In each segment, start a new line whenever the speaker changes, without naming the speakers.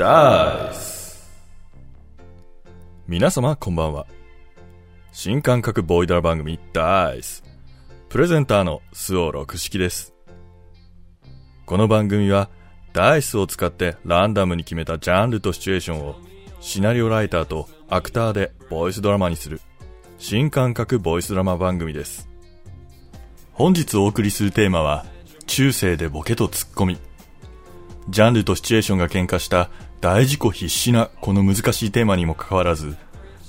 ダイス皆様こんばんは。新感覚ボイダー番組ダイス。プレゼンターのスオ六式です。この番組はダイスを使ってランダムに決めたジャンルとシチュエーションをシナリオライターとアクターでボイスドラマにする新感覚ボイスドラマ番組です。本日お送りするテーマは中世でボケとツッコミ。ジャンルとシチュエーションが喧嘩した大事故必至なこの難しいテーマにもかかわらず、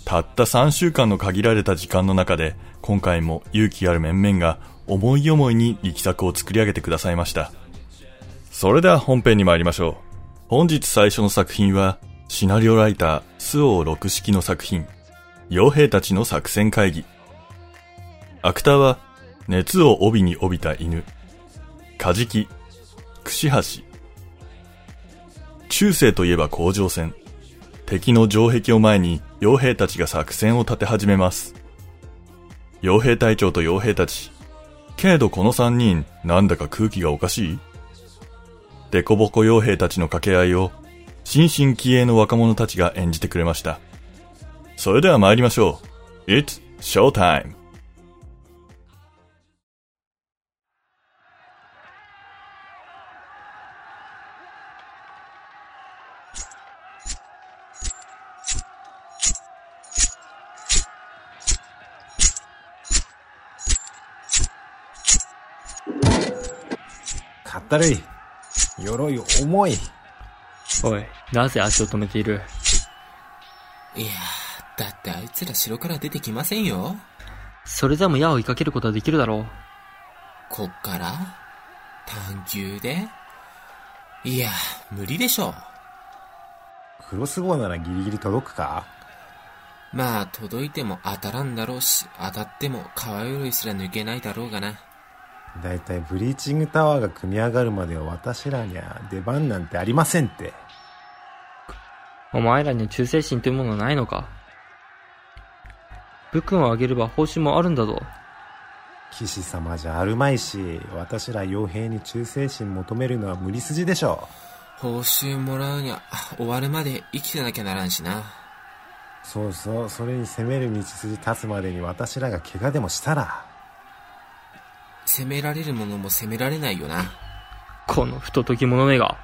たった3週間の限られた時間の中で、今回も勇気ある面々が思い思いに力作を作り上げてくださいました。それでは本編に参りましょう。本日最初の作品は、シナリオライター、スオ六式の作品、傭兵たちの作戦会議。アクターは、熱を帯に帯びた犬、カジキ、串橋、中世といえば甲状腺。敵の城壁を前に傭兵たちが作戦を立て始めます。傭兵隊長と傭兵たち。けれどこの三人、なんだか空気がおかしい？デコボコ傭兵たちの掛け合いを、新進気鋭の若者たちが演じてくれました。それでは参りましょう。It's showtime!
ったるい。鎧重い。
おい、なぜ足を止めている？
いやー、だってあいつら城から出てきませんよ。
それでも矢を追いかけることはできるだろう。
こっから？探求で？いや、無理でしょ。
クロスボウならギリギリ届くか？
まあ、届いても当たらんだろうし、当たっても川鎧すら抜けないだろうがな。
だいたいブリーチングタワーが組み上がるまでは私らには出番なんてありませんって。
お前らには忠誠心というものはないのか？武君をあげれば報酬もあるんだぞ。
騎士様じゃあるまいし、私ら傭兵に忠誠心求めるのは無理筋でしょ
報酬もらうには、終わるまで生きてなきゃならんしな。
う。そうそう、それに攻める道筋立つまでに私らが怪我でもしたら。
攻められるものも攻められないよな。
この不届き者めが。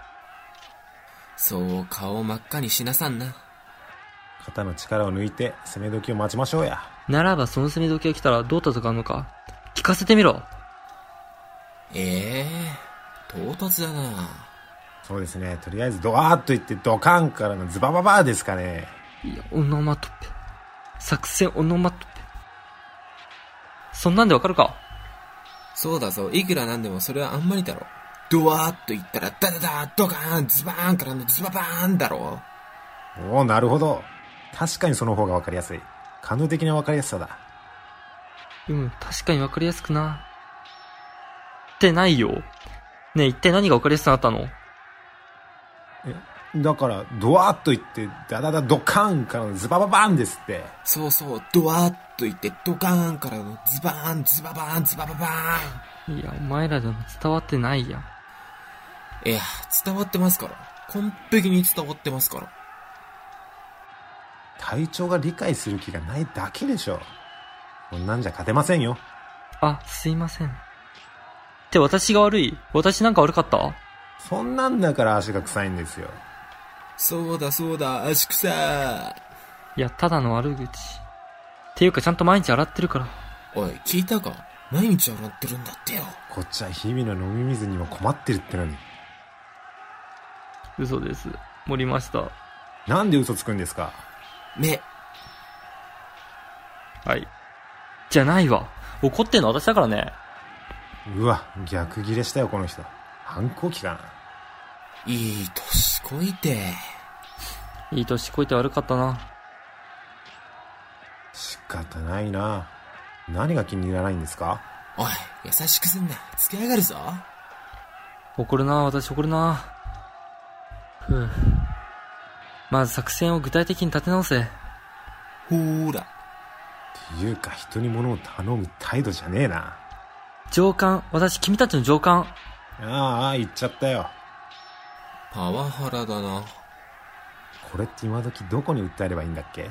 そう顔を真っ赤にしなさんな。
肩の力を抜いて攻め時を待ちましょうや。
ならばその攻め時が来たらどう戦うのか聞かせてみろ。
ええー、唐突だな。
そうですね、とりあえずドワーッと言ってドカンからのズバババーですかね。
いや、オノマトペ。作戦オノマトペ。そんなんでわかるか
そうだぞ、いくらなんでもそれはあんまりだろ。ドワーッと言ったら、ダダダドカーン、ズバーンからのズババーンだろ。
おおなるほど。確かにその方がわかりやすい。感動的なわかりやすさだ。
うん、確かにわかりやすくな。ってないよ。ねえ、一体何がわかりやすくなったの？
だから、ドワーッと言って、ダダダドカーンからのズバババーンですって。
そうそう、ドワーッと言って、ドカーンからのズバーン、ズババーン、ズバババー
いや、お前らでも伝わってないや。
いや、伝わってますから。完璧に伝わってますから。
隊長が理解する気がないだけでしょ。こんなんじゃ勝てませんよ。
あ、すいません。って私が悪い？私なんか悪かった？
そんなんだから足が臭いんですよ。
そうだそうだ、足草。
いや、ただの悪口。っていうかちゃんと毎日洗ってるから。
おい、聞いたか？毎日洗ってるんだってよ。
こっちは日々の飲み水にも困ってるってのに。
嘘です。盛りました。
なんで嘘つくんですか？
目。
はい。じゃないわ。怒ってんの私だからね。
うわ、逆ギレしたよ、この人。反抗期かな。
いい年こいて。
いい年こいて悪かったな。
仕方ないな。何が気に入らないんですか？
おい、優しくすんな。つけやがるぞ。
怒るな私怒るなふう。まず作戦を具体的に立て直せ。
ほーら。
っていうか人に物を頼む態度じゃねえな。
上官、私君たちの上官。
ああ、言っちゃったよ。
パワハラだな。
これって今時どこに訴えればいいんだっけ？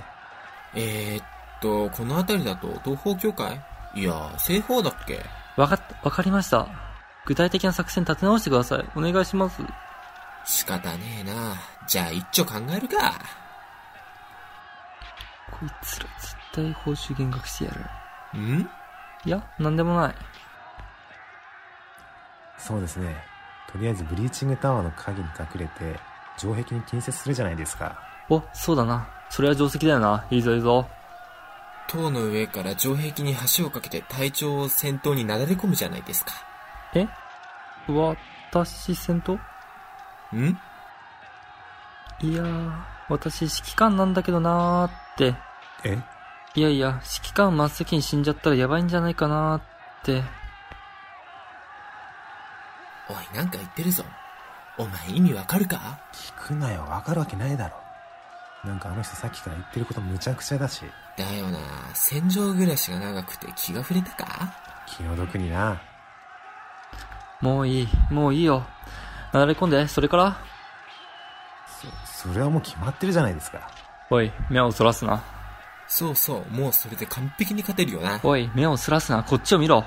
えー、っと、この辺りだと東方協会？いや、西方だっけ？
わかっ、わかりました。具体的な作戦立て直してください。お願いします。
仕方ねえな。じゃあ一丁考えるか。
こいつら絶対報酬減額してやる。
ん？
いや、なんでもない。
そうですねとりあえずブリーチングタワーの影に隠れて城壁に近接するじゃないですか
お、そうだな。それは定石だよな。いいぞいいぞ。
塔の上から城壁に橋を架けて隊長を先頭になだれ込むじゃないですか。
え？私戦闘
ん？
いやー、私指揮官なんだけどなーって。
え？
いやいや、指揮官真っ先に死んじゃったらやばいんじゃないかなーって。
おい、なんか言ってるぞ。お前意味わかるか？
聞くなよわかるわけないだろなんかあの人さっきから言ってることむちゃくちゃだし
だよな。戦場暮らしが長くて気が触れたか？
気の毒にな
もういい、もういいよ。なだれ込んで、それから？
それはもう決まってるじゃないですか
おい、目をそらすな。
そうそう、もうそれで完璧に勝てるよな。
おい、目をそらすな。こっちを見ろ。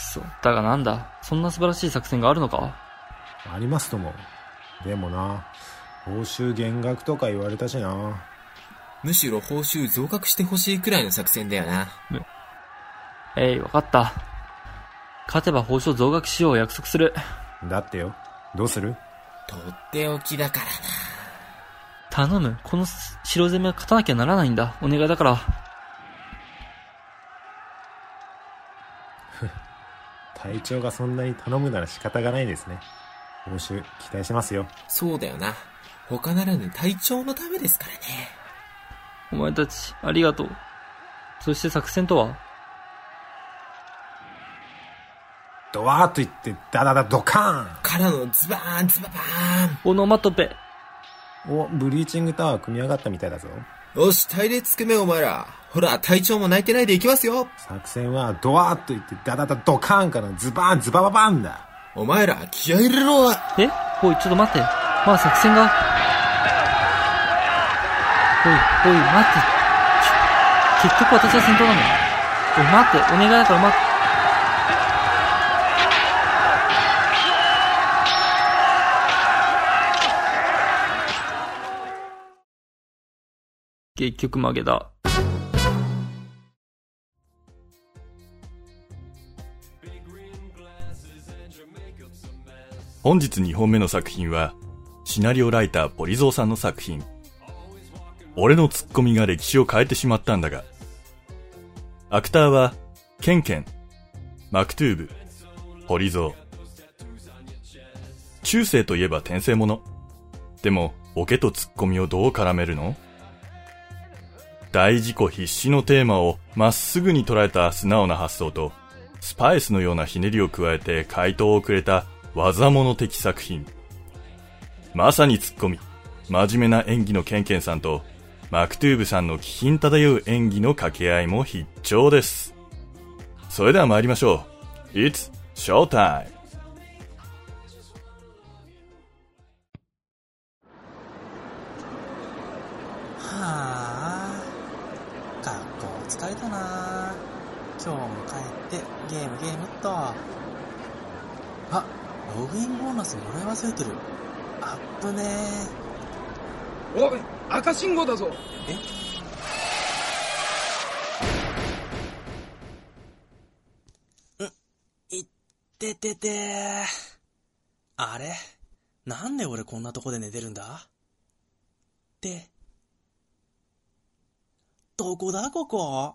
くそ。だがなんだ？そんな素晴らしい作戦があるのか？
ありますともでもな報酬減額とか言われたしな
むしろ報酬増額してほしいくらいの作戦だよな。
えい、わかった。勝てば報酬増額しよう約束する。
だってよどうする？
とっておきだからな。
頼む。この白攻めは勝たなきゃならないんだ。お願いだから。
隊長がそんなに頼むなら仕方がないですね報酬期待しますよ
そうだよな。他ならぬ隊長のためですからね。
お前たち、ありがとう。そして作戦とは？
ドワーッと言ってダダダドカ
からのズバーンズババーン
オノマトペ。
ーンおブリーチングタワー組み上がったみたいだぞ
よし、隊列組めお前ら。ほら、隊長も泣いてないでいきますよ。
作戦はドワーッと言ってダダダドカーンからズバーンズバババンだ
お前ら、気合い入れろ
え？おい、ちょっと待って。まあ作戦が？おい、おい、待って。結局私は先頭なの。おい、待って。お願いだから待って。結局負けだ。
本日2本目の作品は、シナリオライターポリゾーさんの作品。俺のツッコミが歴史を変えてしまったんだが。アクターは、ケンケン、マクトゥーブ、ポリゾー。中世といえば転生もの。でも、ボケとツッコミをどう絡めるの？大事故必至のテーマをまっすぐに捉えた素直な発想と、スパイスのようなひねりを加えて回答をくれた技物的作品。まさに突っ込み、真面目な演技のケンケンさんと、マクトゥーブさんの気品漂う演技の掛け合いも必聴です。それでは参りましょう。It's Showtime!
ログインボーナスもらい忘れてる。アップね
おい赤信号だぞ。
え？いってててあれ？なんで俺こんなとこで寝てるんだ？って。どこだここ？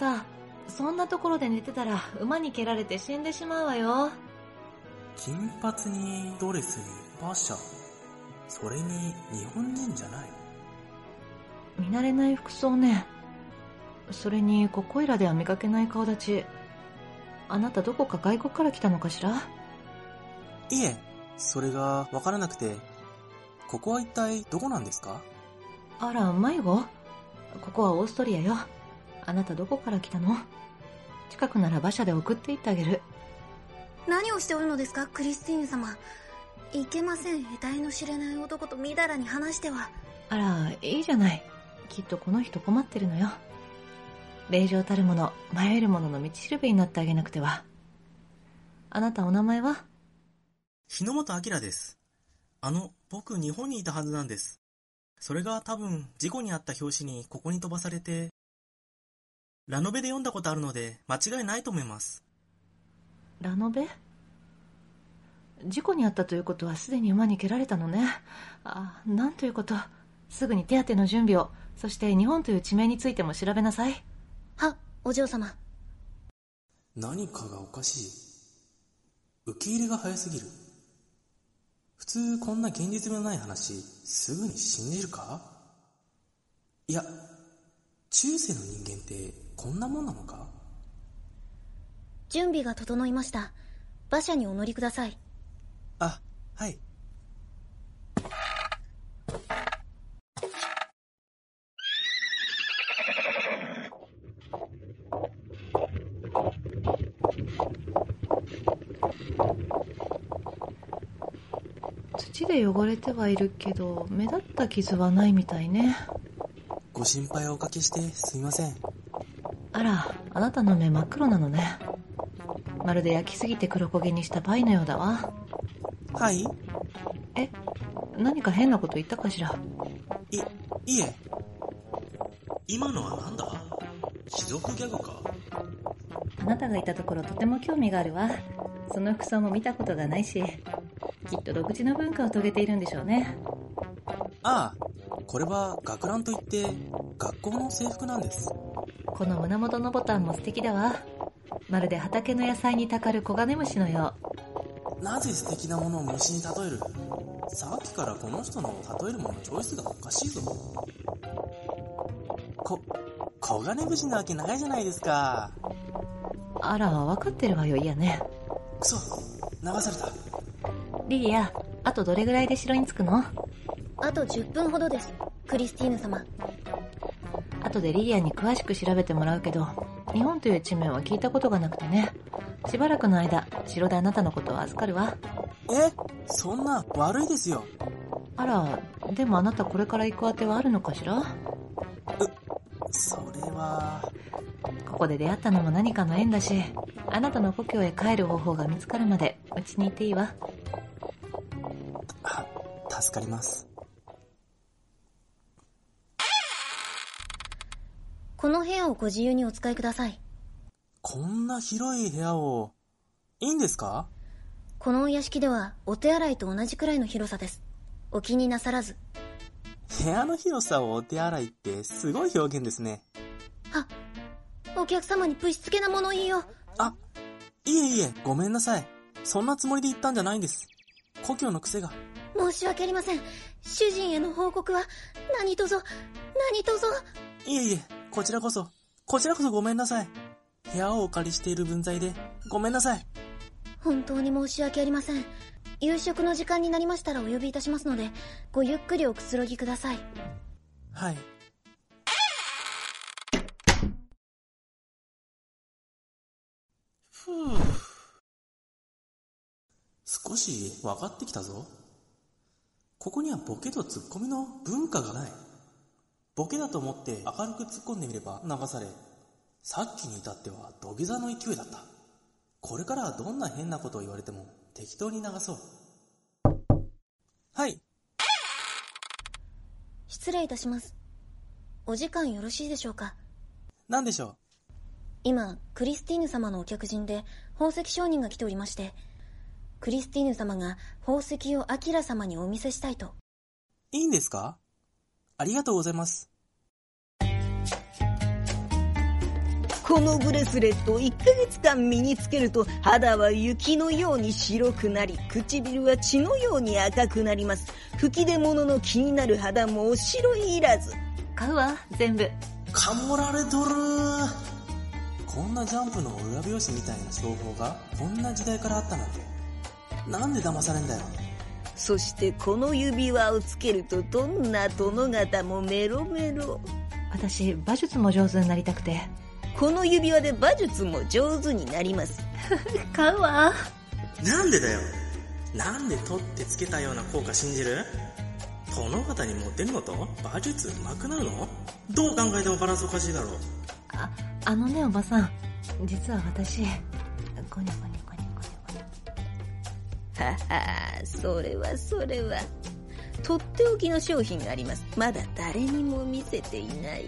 あらあなたそんなところで寝てたら馬に蹴られて死んでしまうわよ。
金髪にドレスに馬車。それに日本人じゃない。
見慣れない服装ね。それにここいらでは見かけない顔立ち。あなたどこか外国から来たのかしら？
いえそれがわからなくて。ここは一体どこなんですか？
あら、迷子ここはオーストリアよ。あなたどこから来たの？近くなら馬車で送って行ってあげる。
何をしておるのですか、クリスティーヌ様。いけません、得体の知れない男とみだらに話しては。
あら、いいじゃない。きっとこの人困ってるのよ。令状たるもの、迷えるものの道しるべになってあげなくては。あなたお名前は？
日野本明です。あの、僕日本にいたはずなんです。それが多分事故に遭った表紙にここに飛ばされて、ラノベで読んだことあるので間違いないと思います。
ラノベ？事故に遭ったということはすでに馬に蹴られたのね。あ、なんということ？すぐに手当ての準備を、そして日本という地名についても調べなさい。
は、お嬢様。
何かがおかしい。受け入れが早すぎる。普通こんな現実味のない話、すぐに信じるか？いや、中世の人間ってこんなもんなのか？
準備が整いました。馬車にお乗りください。
あ、はい。
土で汚れてはいるけど、目立った傷はないみたいね。
ご心配をおかけしてすみません。
あら、あなたの目真っ黒なのね。まるで焼きすぎて黒焦げにしたパイのようだわ。
はい？
え、何か変なこと言ったかしら？
い、いえ。今のはなんだ？貴族ギャグか？
あなたがいたところとても興味があるわ。その服装も見たことがないし、きっと独自の文化を遂げているんでしょうね。
ああ、これは学ランといって学校の制服なんです。
この胸元のボタンも素敵だわ。まるで畑の野菜にたかるコガネムシのよ
なぜ素敵なものを虫に例える？さっきからこの人の例えるものチョイスがおかしいぞ。こ、黄金節なわけないじゃないですか。
う。あら、わかってるわよ、いやね。
くそ、流された。
リリア、あとどれぐらいで城に着くの？
あと10分ほどです。クリスティーヌ様。
後でリリアに詳しく調べてもらうけど、日本という地名は聞いたことがなくてね。しばらくの間、城であなたのことを預かるわ。
え？そんな悪いですよ。
あら、でもあなたこれから行くあてはあるのかしら？
それは、
ここで出会ったのも何かの縁だし、あなたの故郷へ帰る方法が見つかるまで、うちにいていいわ。
あ、助かります。
この部屋をご自由にお使いください。
こんな広い部屋を、いいんですか？
このお屋敷ではお手洗いと同じくらいの広さです。お気になさらず。
部屋の広さをお手洗いってすごい表現ですね。
あ、お客様にぶしつけな物言いを。
あ、いえいえ、ごめんなさい。そんなつもりで言ったんじゃないんです。故郷の癖が。
申し訳ありません。主人への報告は何とぞ、何とぞ。
いえいえ、こちらこそ、こちらこそごめんなさい。部屋をお借りしている分際で、ごめんなさい。
本当に申し訳ありません。夕食の時間になりましたらお呼びいたしますので、ごゆっくりおくつろぎください。
はい。ふぅ。少し分かってきたぞ。ここにはボケとツッコミの文化がない。ボケだと思って明るく突っ込んでみれば流され、さっきに至っては土下座の勢いだった。これからはどんな変なことを言われても適当に流そう。はい。
失礼いたします。お時間よろしいでしょうか？
何でしょ
今、クリスティーヌ様のお客人で宝石商人が来ておりまして、クリスティーヌ様が宝石をアキラ様にお見せしたいと。
ういいんですか？ありがとうございます。
このブレスレットを1ヶ月間身につけると肌は雪のように白くなり唇は血のように赤くなります。吹き出物の気になる肌もおしろいらず。
買うわ、全部。
かもられとる。こんなジャンプの裏表紙みたいな商法がこんな時代からあったなんて。なんで騙されんだよ
そしてこの指輪をつけるとどんな殿方もメロメロ。
私馬術も上手になりたくて。
この指輪で馬術も上手になります。
買うわ。
なんでだよ。なんで取ってつけたような効果信じる？殿方にモテるのと？馬術上手くなるの？どう考えてもバランスおかしいだろう。
ああのねおばさん。実は私ゴニョゴニョゴニョゴニョ
ははそれはそれは。とっておきの商品があります。まだ誰にも見せていない。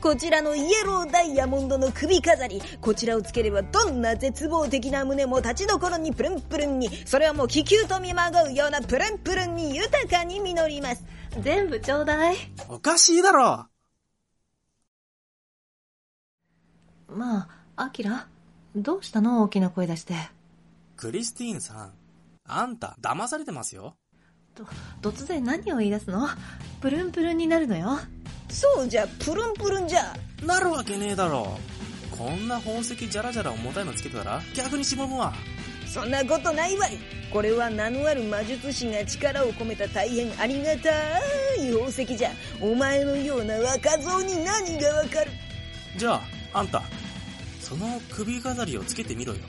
こちらのイエローダイヤモンドの首飾り。こちらをつければどんな絶望的な胸も立ちどころにプルンプルンに。それはもう気球と見まごうようなプルンプルンに豊かに実ります。
全部ちょうだい。
おかしいだろ。
まあアキラどうしたの？大きな声出して。
クリスティーヌさんあんた騙されてますよ。
と突然何を言い出すの？プルンプルンになるのよ。
そうじゃプルンプルンじゃ。
なるわけねえだろ。こんな宝石じゃらじゃら重たいのつけてたら逆にしぼむわ。
そんなことないわい。これは名のある魔術師が力を込めた大変ありがたい宝石じゃ。お前のような若造に何がわかる？
じゃああんたその首飾りをつけてみろよ。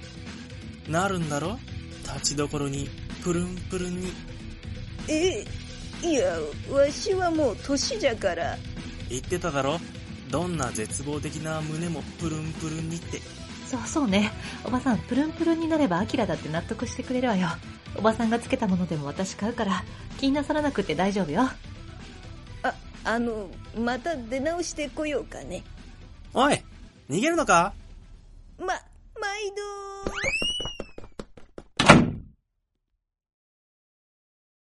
なるんだろ？立ちどころにプルンプルンに。
えいやわしはもう年じゃから。
言ってただろ？どんな絶望的な胸もプルンプルンにって。
そうそうね。おばさんプルンプルンになればアキラだって納得してくれるわよ。おばさんがつけたものでも私買うから気になさらなくて大丈夫よ。
ああのまた出直してこようかね。
おい逃げるのか？
ま毎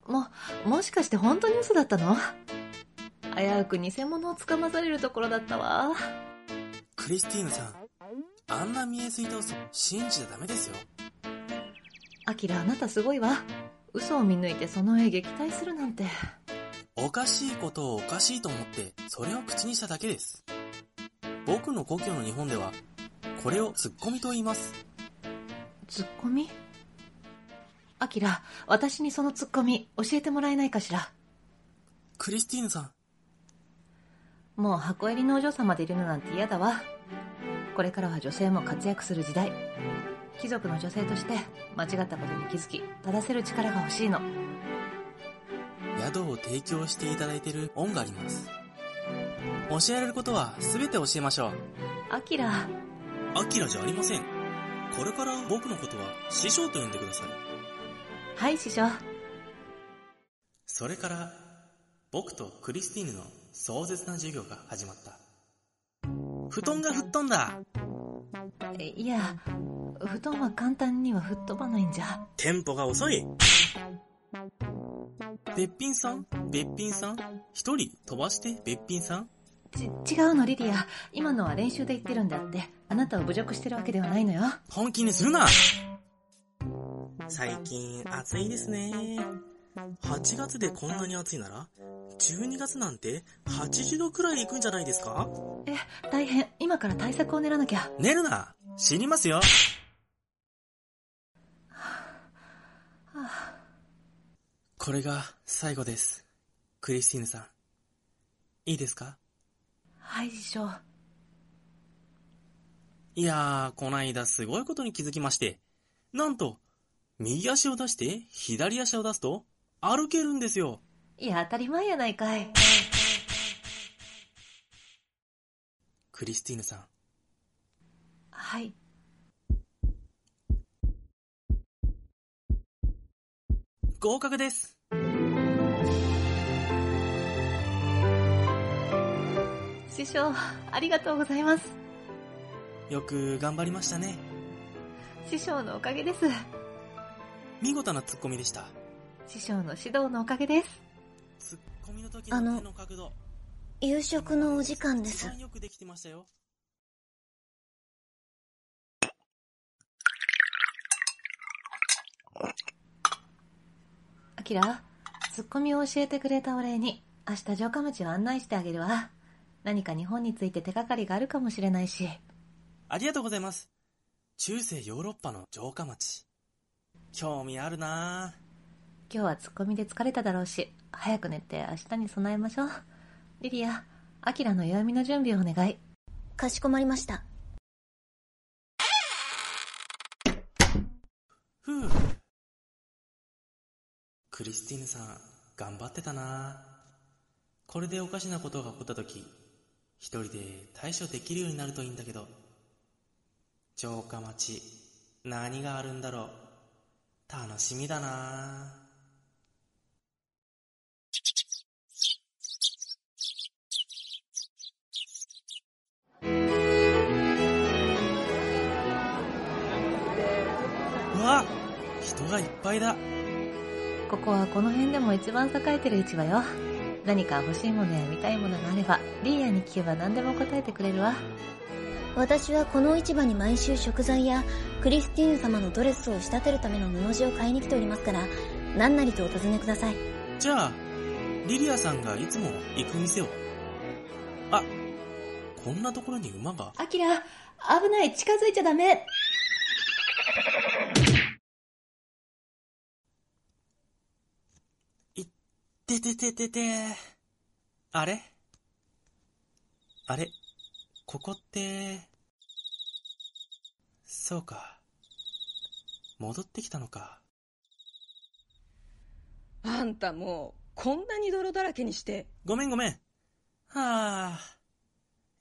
ももしかして本当に嘘だったの？危うく偽物をつかまされるところだったわ。
クリスティーヌさんあんな見えすいた嘘信じちゃダメですよ。
アキラあなたすごいわ。嘘を見抜いてその絵撃退するなんて。
おかしいことをおかしいと思ってそれを口にしただけです。僕の故郷の日本ではこれをツッコミと言います。
ツッコミ？アキラ私にそのツッコミ教えてもらえないかしら？
クリスティーヌさん。
もう箱入りのお嬢様でいるのなんて嫌だわ。これからは女性も活躍する時代。貴族の女性として間違ったことに気づき正せる力が欲しいの。
宿を提供していただいている恩があります。教えられることは全て教えましょう。
アキラ。
アキラじゃありません。これから僕のことは師匠と呼んでください
はい師匠。
それから僕とクリスティーヌの壮絶な授業が始まった。布団が吹っ飛んだ。
いや布団は簡単には吹っ飛ばないんじゃ。
テンポが遅い。べっぴんさんべっぴんさん一人飛ばしてべっぴんさん。
ち違うのリディア。今のは練習で言ってるんであってあなたを侮辱してるわけではないのよ。
本気にするな最近暑いですね。8月でこんなに暑いなら12月なんて80度くらい行くんじゃないですか？
え大変。今から対策を練らなきゃ。
寝るな。死にますよ。これが最後です。クリスティーヌさん。いいですか？
はい師匠
いやーこないだすごいことに気づきまして。なんと右足を出して左足を出すと歩けるんですよ。
いや当たり前やないかい。
クリスティーヌさん。
はい。
合格です。
師匠ありがとうございます。
よく頑張りましたね。
師匠のおかげです
見事なツッコミでした。
師匠の指導のおかげです。
ツッコミの時の手の角度。
夕食のお時間です。
よくできてましたよ。
アキラツッコミを教えてくれたお礼に明日城下町を案内してあげるわ。何か日本について手がかりがあるかもしれないし。
ありがとうございます。中世ヨーロッパの城下町興味あるな
今日はツッコミで疲れただろうし、早く寝て明日に備えましょう。リリア、アキラの弱みの準備をお願い。
かしこまりました。
ふう。クリスティーヌさん、頑張ってたなこれでおかしなことが起こった時、一人で対処できるようになるといいんだけど。城下町、何があるんだろう。楽しみだなうわ人がいっぱいだ。
ここはこの辺でも一番栄えてる市場よ。何か欲しいものや見たいものがあれば、リーヤに聞けば何でも答えてくれるわ。
私はこの市場に毎週食材やクリスティーヌ様のドレスを仕立てるための布地を買いに来ておりますから、何なりとお尋ねください。
じゃあ、リリアさんがいつも行く店を。あ、こんなところに馬が。
アキラ、危ない、近づいちゃダメ。
ててててて。あれ？あれ？ここって、そうか。戻ってきたのか。
あんたもう、こんなに泥だらけにして。
ごめんごめん。はあ。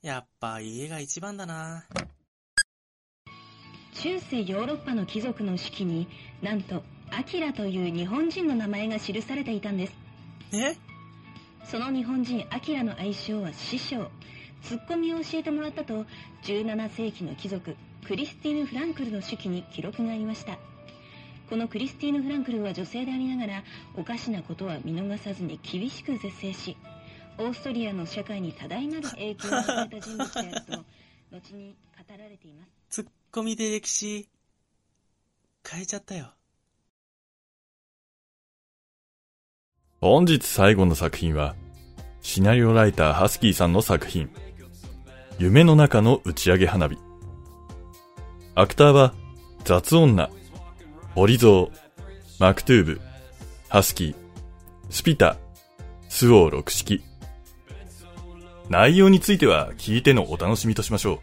やっぱ家が一番だな。
中世ヨーロッパの貴族の式になんとアキラという日本人の名前が記されていたんです
え？
その日本人アキラの愛称は師匠ツッコミを教えてもらったと17世紀の貴族クリスティーヌ・フランクルの手記に記録がありましたこのクリスティーヌ・フランクルは女性でありながらおかしなことは見逃さずに厳しく絶制しオーストリアの社会に多大なる影響を与えた人物であると後に語られています
ツッコミで歴史、変えちゃったよ。
本日最後の作品は、シナリオライターハスキーさんの作品、夢の中の打ち上げ花火。アクターは、雑女、オリゾー、マクトゥーブ、ハスキー、スピタ、スオー六式。内容については聞いてのお楽しみとしましょう。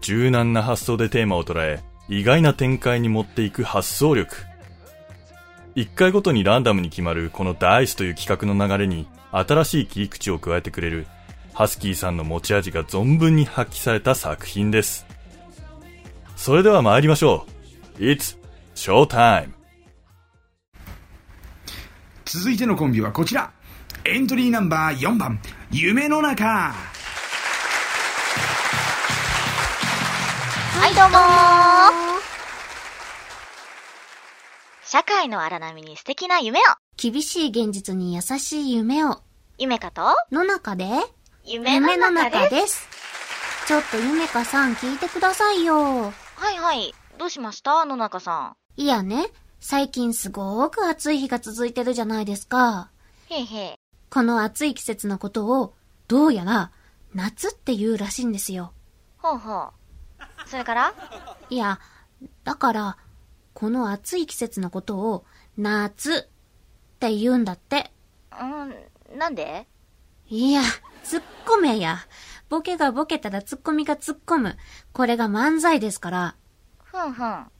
柔軟な発想でテーマを捉え、意外な展開に持っていく発想力。一回ごとにランダムに決まるこのダイスという企画の流れに新しい切り口を加えてくれるハスキーさんの持ち味が存分に発揮された作品です。それでは参りましょう。It's Showtime!
続いてのコンビはこちらエントリーナンバー4番夢の中
はい、どうもー社会の荒波に素敵な夢を
厳しい現実に優しい夢を。
夢かと？
の中で？
夢の中です
す。ちょっと夢かさん聞いてくださいよ。
はいはい。どうしました？野中さ
いやね、最近すごく暑い日が続いてるじゃないですか。
ん。へいへい。
この暑い季節のことを、どうやら、夏って言うらしいんですよ。
ほうほう。それから？
いや、だから、この暑い季節のことを、夏って言うんだって。
うん、なんで？
いや、突っ込めや。ボケがボケたらツッコミが突っ込む。これが漫才ですから。
ふんふん。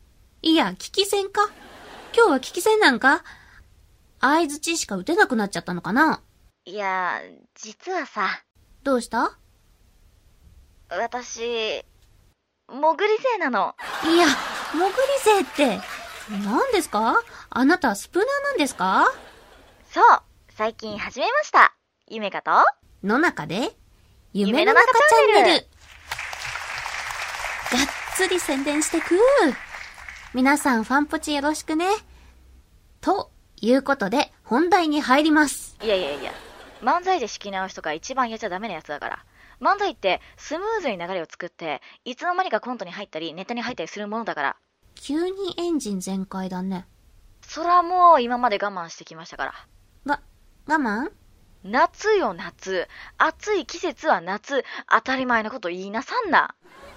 いや、聞き戦か？今日は聞き戦なんか？合図値しか打てなくなっちゃったのかな？い
や、実はさ、
どうした？
私、もぐり星なの。
いや、もぐり星って、何ですか？あなたスプナーなんですか？
そう、最近始めました。夢かと？
の中で？
夢の中チャンネル
がっつり宣伝してく皆さんファンポチよろしくね。ということで、本題に入ります。
いやいやいや、漫才で仕切り直しとか一番やっちゃダメなやつだから。漫才ってスムーズに流れを作って、いつの間にかコントに入ったり、ネタに入ったりするものだから。
急にエンジン全開だね。
そらもう今まで我慢してきましたから。
が、我慢？
夏よ夏。暑い季節は夏。当たり前のこと言いなさんな。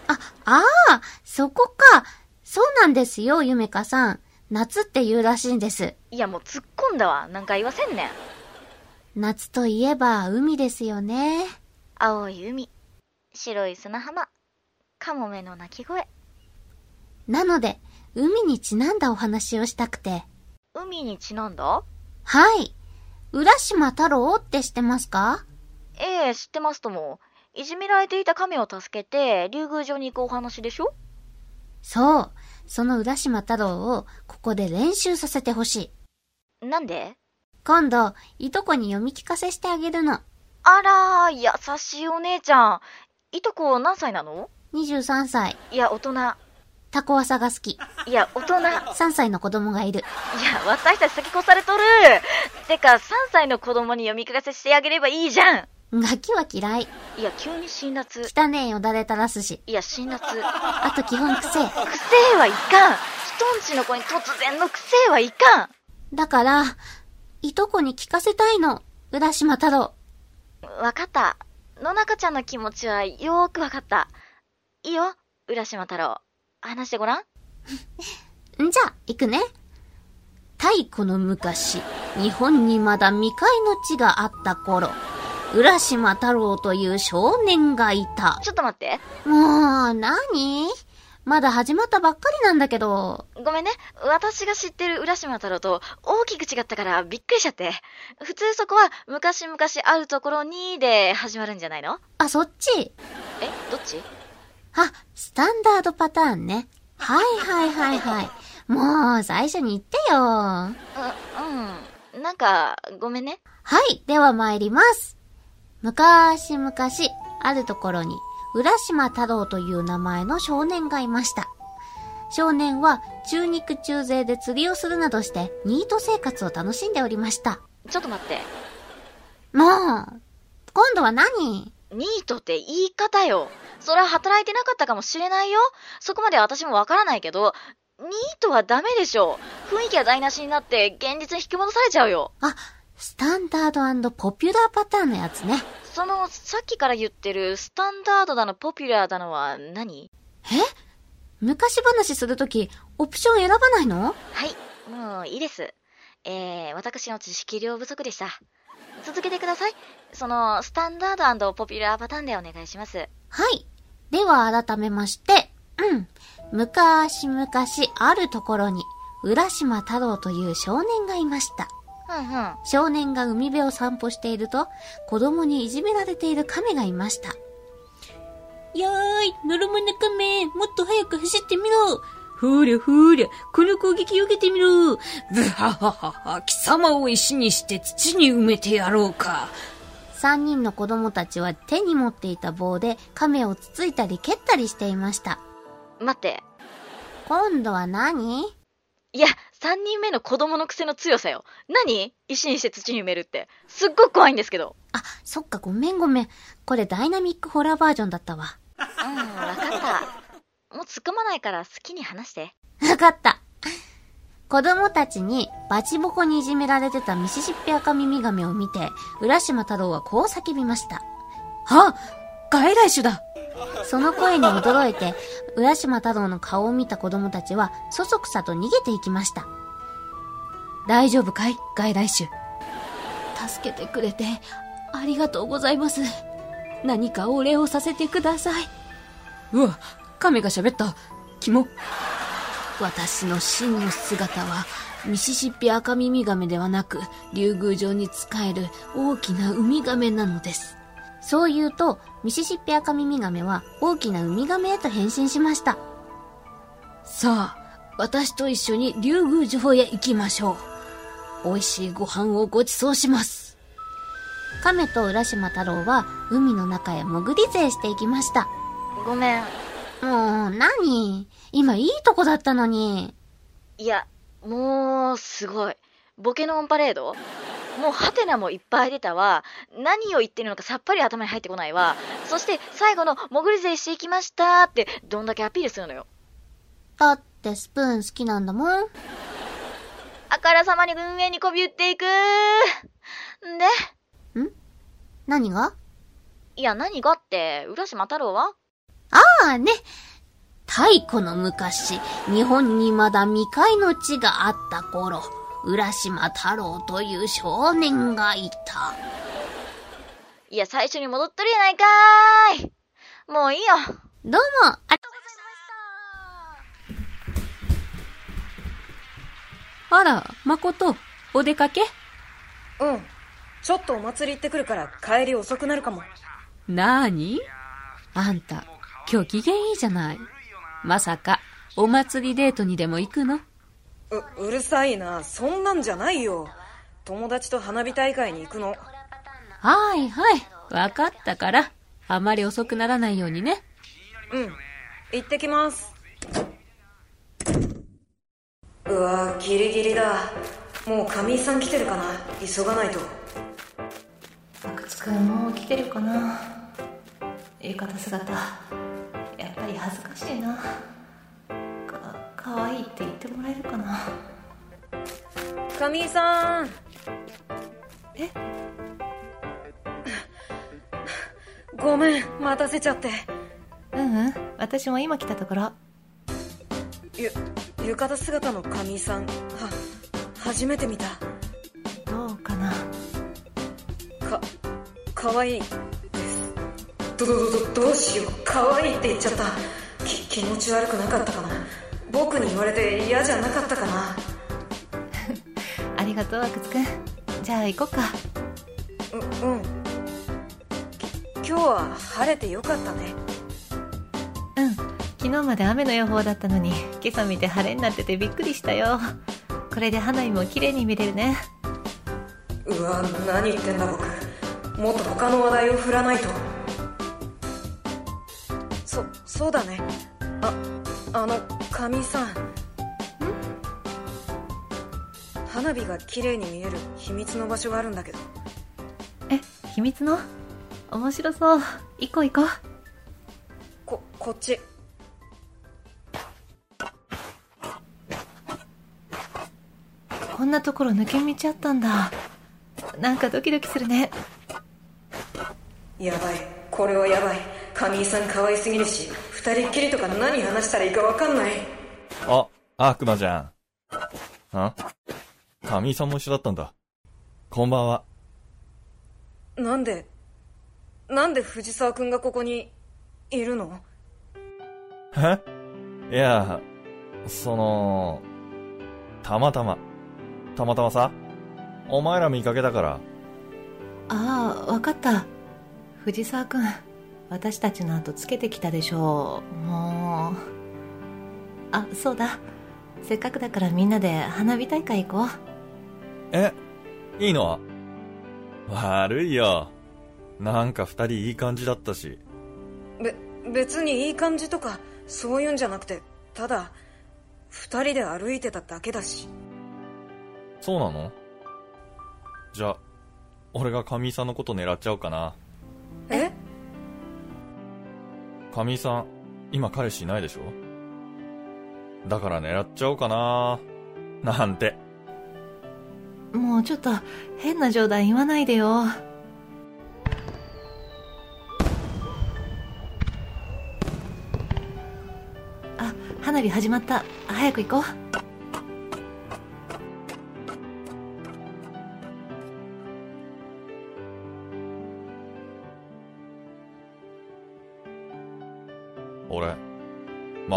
ああ、そこか。そうなんですよ、ゆめかさん。夏って言うらしいんです。
いやもう突っ込んだわ。なんか言わせんねん。
夏といえば海ですよね。
青い海、白い砂浜、カモメの鳴き声。
なので、海にちなんだお話をしたくて。
海にちなんだ？
はい。浦島太郎って知ってますか？
ええ知ってますとも。いじめられていた亀を助けて、竜宮城に行くお話でしょ？
そう。その浦島太郎をここで練習させてほしい。
なんで？
今度、いとこに読み聞かせしてあげるの。
あらー、優しいお姉ちゃん。いとこ何歳なの
？23歳。
いや、大人。
タコワサが好き。
いや、大人。
3歳の子供がいる。
いや、私たち先越されとる。てか、3歳の子供に読み聞かせしてあげればいいじゃん。
ガキは嫌い。
いや、急に辛辣。
汚ねえよだれ垂らすし。
いや、辛辣。
あと基本癖。
癖はいかん。人んちの子に突然の癖はいかん。
だから、いとこに聞かせたいの。浦島太郎。
わかった。野中ちゃんの気持ちはよーくわかった。いいよ、浦島太郎。話してごらん。
んじゃ、行くね。太古の昔、日本にまだ未開の地があった頃、浦島太郎という少年がいた。
ちょっと待って。
もう、何？まだ始まったばっかりなんだけど。
ごめんね。私が知ってる浦島太郎と大きく違ったからびっくりしちゃって。普通そこは昔々あるところにで始まるんじゃないの？
あ、そっち
え、どっち？
あ、スタンダードパターンね。はいはいはいはい。もう、最初に言ってよ。
う、うん。なんか、ごめんね。
はい、では参ります。昔々、あるところに、浦島太郎という名前の少年がいました。少年は中肉中背で釣りをするなどしてニート生活を楽しんでおりました。
ちょっと待って。
もう、今度は何？
ニートって言い方よ。それは働いてなかったかもしれないよ。そこまで私もわからないけど、ニートはダメでしょ。雰囲気が台無しになって現実に引き戻されちゃうよ。
あ、スタンダードポピュラーパターンのやつね。
その、さっきから言ってるスタンダードだのポピュラーだのは何？
え？昔話するとき、オプション選ばないの？
はい、もういいです。えー、私の知識量不足でした。続けてください。その、スタンダードポピュラーパターンでお願いします。
はい。では改めまして、うん。昔々あるところに、浦島太郎という少年がいました。
うんうん。
少年が海辺を散歩していると、子供にいじめられている亀がいました。
やーい、ノロマネカメ、もっと早く走ってみろ。ほりゃほりゃ、この攻撃を受けてみろ。ブハハハハ、貴様を石にして土に埋めてやろうか。
三人の子供たちは手に持っていた棒で亀をつついたり蹴ったりしていました。
待って。
今度は何？
いや、三人目の子供の癖の強さよ。何？石にして土に埋めるって。すっごく怖いんですけど。
あ、そっか、ごめんごめん。これダイナミックホラーバージョンだったわ。
うん、わかった。もう突っ込まないから好きに話して。
わかった。子供たちにバチボコにいじめられてたミシシッピアカミミガメを見て、浦島太郎はこう叫びました。
あ外来種だ
その声に驚いて、浦島太郎の顔を見た子供たちは、そそくさと逃げていきました。
大丈夫かい？外来種。
助けてくれて、ありがとうございます。
何かお礼をさせてください。うわ、亀が喋った。キモ。
私の真の姿は、ミシシッピアカミミガメではなく、竜宮城に仕える大きなウミガメなのです。そう言うと、ミシシッピアカミミガメは大きなウミガメへと変身しました。
さあ、私と一緒に竜宮城へ行きましょう。美味しいご飯をご馳走します。
亀と浦島太郎は海の中へ潜り勢していきました。
ごめん。
もう、何？今いいとこだったのに。
いや、もう、すごい。ボケのオンパレード？もうハテナもいっぱい出たわ。何を言ってるのかさっぱり頭に入ってこないわ。そして最後の潜り勢していきましたってどんだけアピールするのよ。
だってスプーン好きなんだもん。
あからさまに運営にこび売っていくんで？
ん？何が？
いや何がって、浦島太郎は？
ああね。太古の昔、日本にまだ未開の地があった頃、浦島太郎という少年がいた。
いや、最初に戻っとるやないかーい。もういいよ。
どうも、あ
あら、誠、お出かけ？
うん。ちょっとお祭り行ってくるから帰り遅くなるかも。
なーに？あんた、今日機嫌いいじゃない。まさか、お祭りデートにでも行くの？
う、うるさいな。そんなんじゃないよ。友達と花火大会に行くの。
はいはい。わかったから。あまり遅くならないようにね。
うん。行ってきます。うわギリギリだ。もう神井さん来てるかな？急がないと。
阿久津くんもう来てるかな？浴衣姿ぱり恥ずかしいな。かかわいいって言ってもらえるかな。
神井さん。
え？
ごめん待たせちゃって。
うんうん。私も今来たところ。
ゆ浴衣姿の神井さんは初めて見た。
どうかな。
かかわいいどどどどうしようかわいって言っちゃったき気持ち悪くなかったかな僕に言われて嫌じゃなかったかな
ありがとう阿久津くんじゃあ行こうか
ううん今日は晴れてよかったね
うん昨日まで雨の予報だったのに今朝見て晴れになっててびっくりしたよこれで花火も綺麗に見れるね
うわ何言ってんだ僕もっと他の話題を振らないとそそうだね。ああの神井さん？花火が綺麗に見える秘密の場所があるんだけど。
え秘密の？面白そう。行こう行こう。
ここっち。
こんなところ抜け道あったんだ。なんかドキドキするね。
やばい。これはやばい。神井さん可愛すぎるし二人っきりとか何話したらいいか分かんない
あ、悪魔じゃん。ん神井さんも一緒だったんだ。こんばんは。
なんでなんで藤沢君がここにいるの？
え？いや、その、たまたま。たまたまさ、お前ら見かけたから。
ああ分かった藤沢君私たちの後つけてきたでしょう。もう。あそうだ。せっかくだからみんなで花火大会行こう。
え、いいの？悪いよ。なんか二人いい感じだったし。
べ別にいい感じとかそういうんじゃなくてただ二人で歩いてただけだし。
そうなの？じゃあ、俺が神井さんのこと狙っちゃおうかな。
え？
神井さん、今彼氏いないでしょ？だから狙っちゃおうかな。なんて。
もうちょっと変な冗談言わないでよ。あ花火始まった。早く行こう。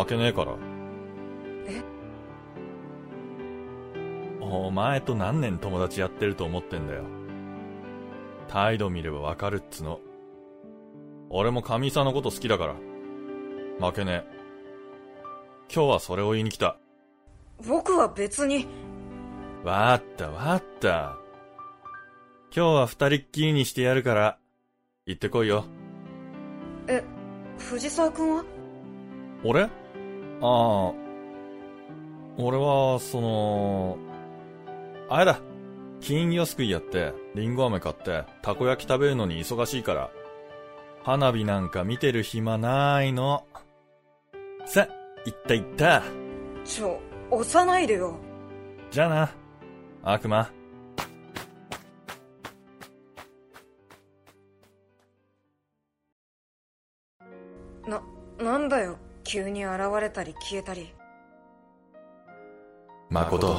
負けねえから。
え？
お前と何年友達やってると思ってんだよ。態度見ればわかるっつの。俺も神井さんのこと好きだから。負けねえ。今日はそれを言いに来た。
僕は別に
わーったわーった。今日は二人っきりにしてやるから、行ってこいよ。
え藤沢君は？
俺？ああ。俺は、その、あれだ。金魚すくいやって、リンゴ飴買って、たこ焼き食べるのに忙しいから。花火なんか見てる暇ないの。さ、行った行った。
ちょ押さないでよ
じゃあな、悪魔。
ななんだよ急に現れたり消えたり。
誠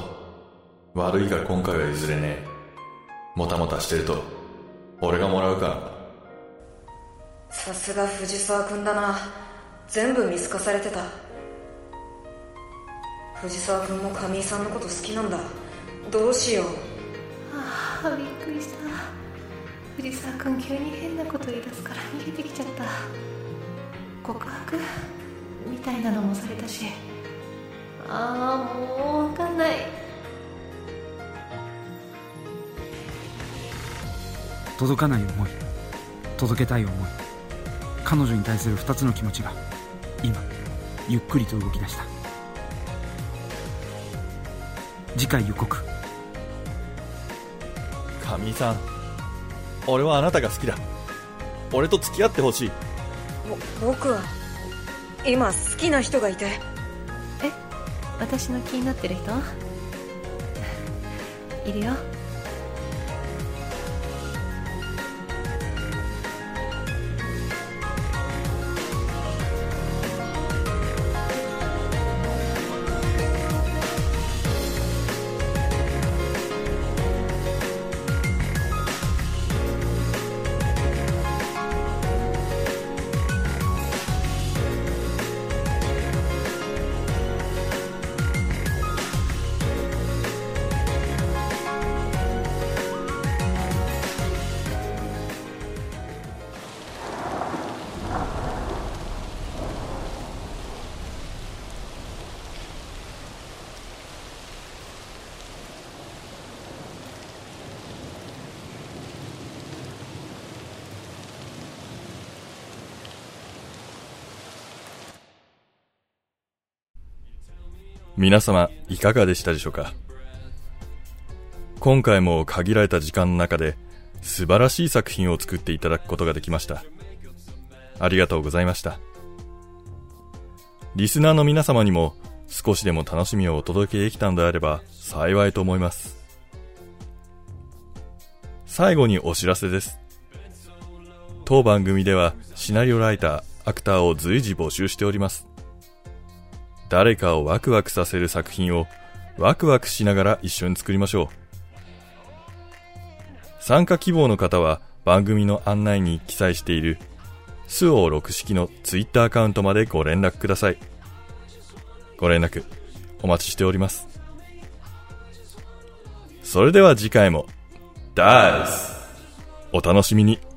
悪いが今回は譲れねえ。もたもたしてると俺がもらうか。ら
さすが藤沢君だな。全部見透かされてた。藤沢君も上井さんのこと好きなんだ。どうしよう。
ああびっくりした。藤沢君急に変なこと言い出すから逃げてきちゃった。告白？みたいなのもされたし。ああもう分かんない。
届かない思い。届けたい思い。彼女に対する2つの気持ちが今ゆっくりと動き出した。次回予告。
神井さん。俺はあなたが好きだ。俺と付き合ってほしい。
ぼ僕は今好きな人がいて。
え私の気になってる人？いるよ。
皆様いかがでしたでしょうか？今回も限られた時間の中で素晴らしい作品を作っていただくことができました。ありがとうございました。リスナーの皆様にも少しでも楽しみをお届けできたのであれば幸いと思います。最後にお知らせです。当番組ではシナリオライター、アクターを随時募集しております。誰かをワクワクさせる作品をワクワクしながら一緒に作りましょう。参加希望の方は番組の案内に記載しているスオー6式のツイッターアカウントまでご連絡ください。ご連絡お待ちしております。それでは次回もダイスお楽しみに。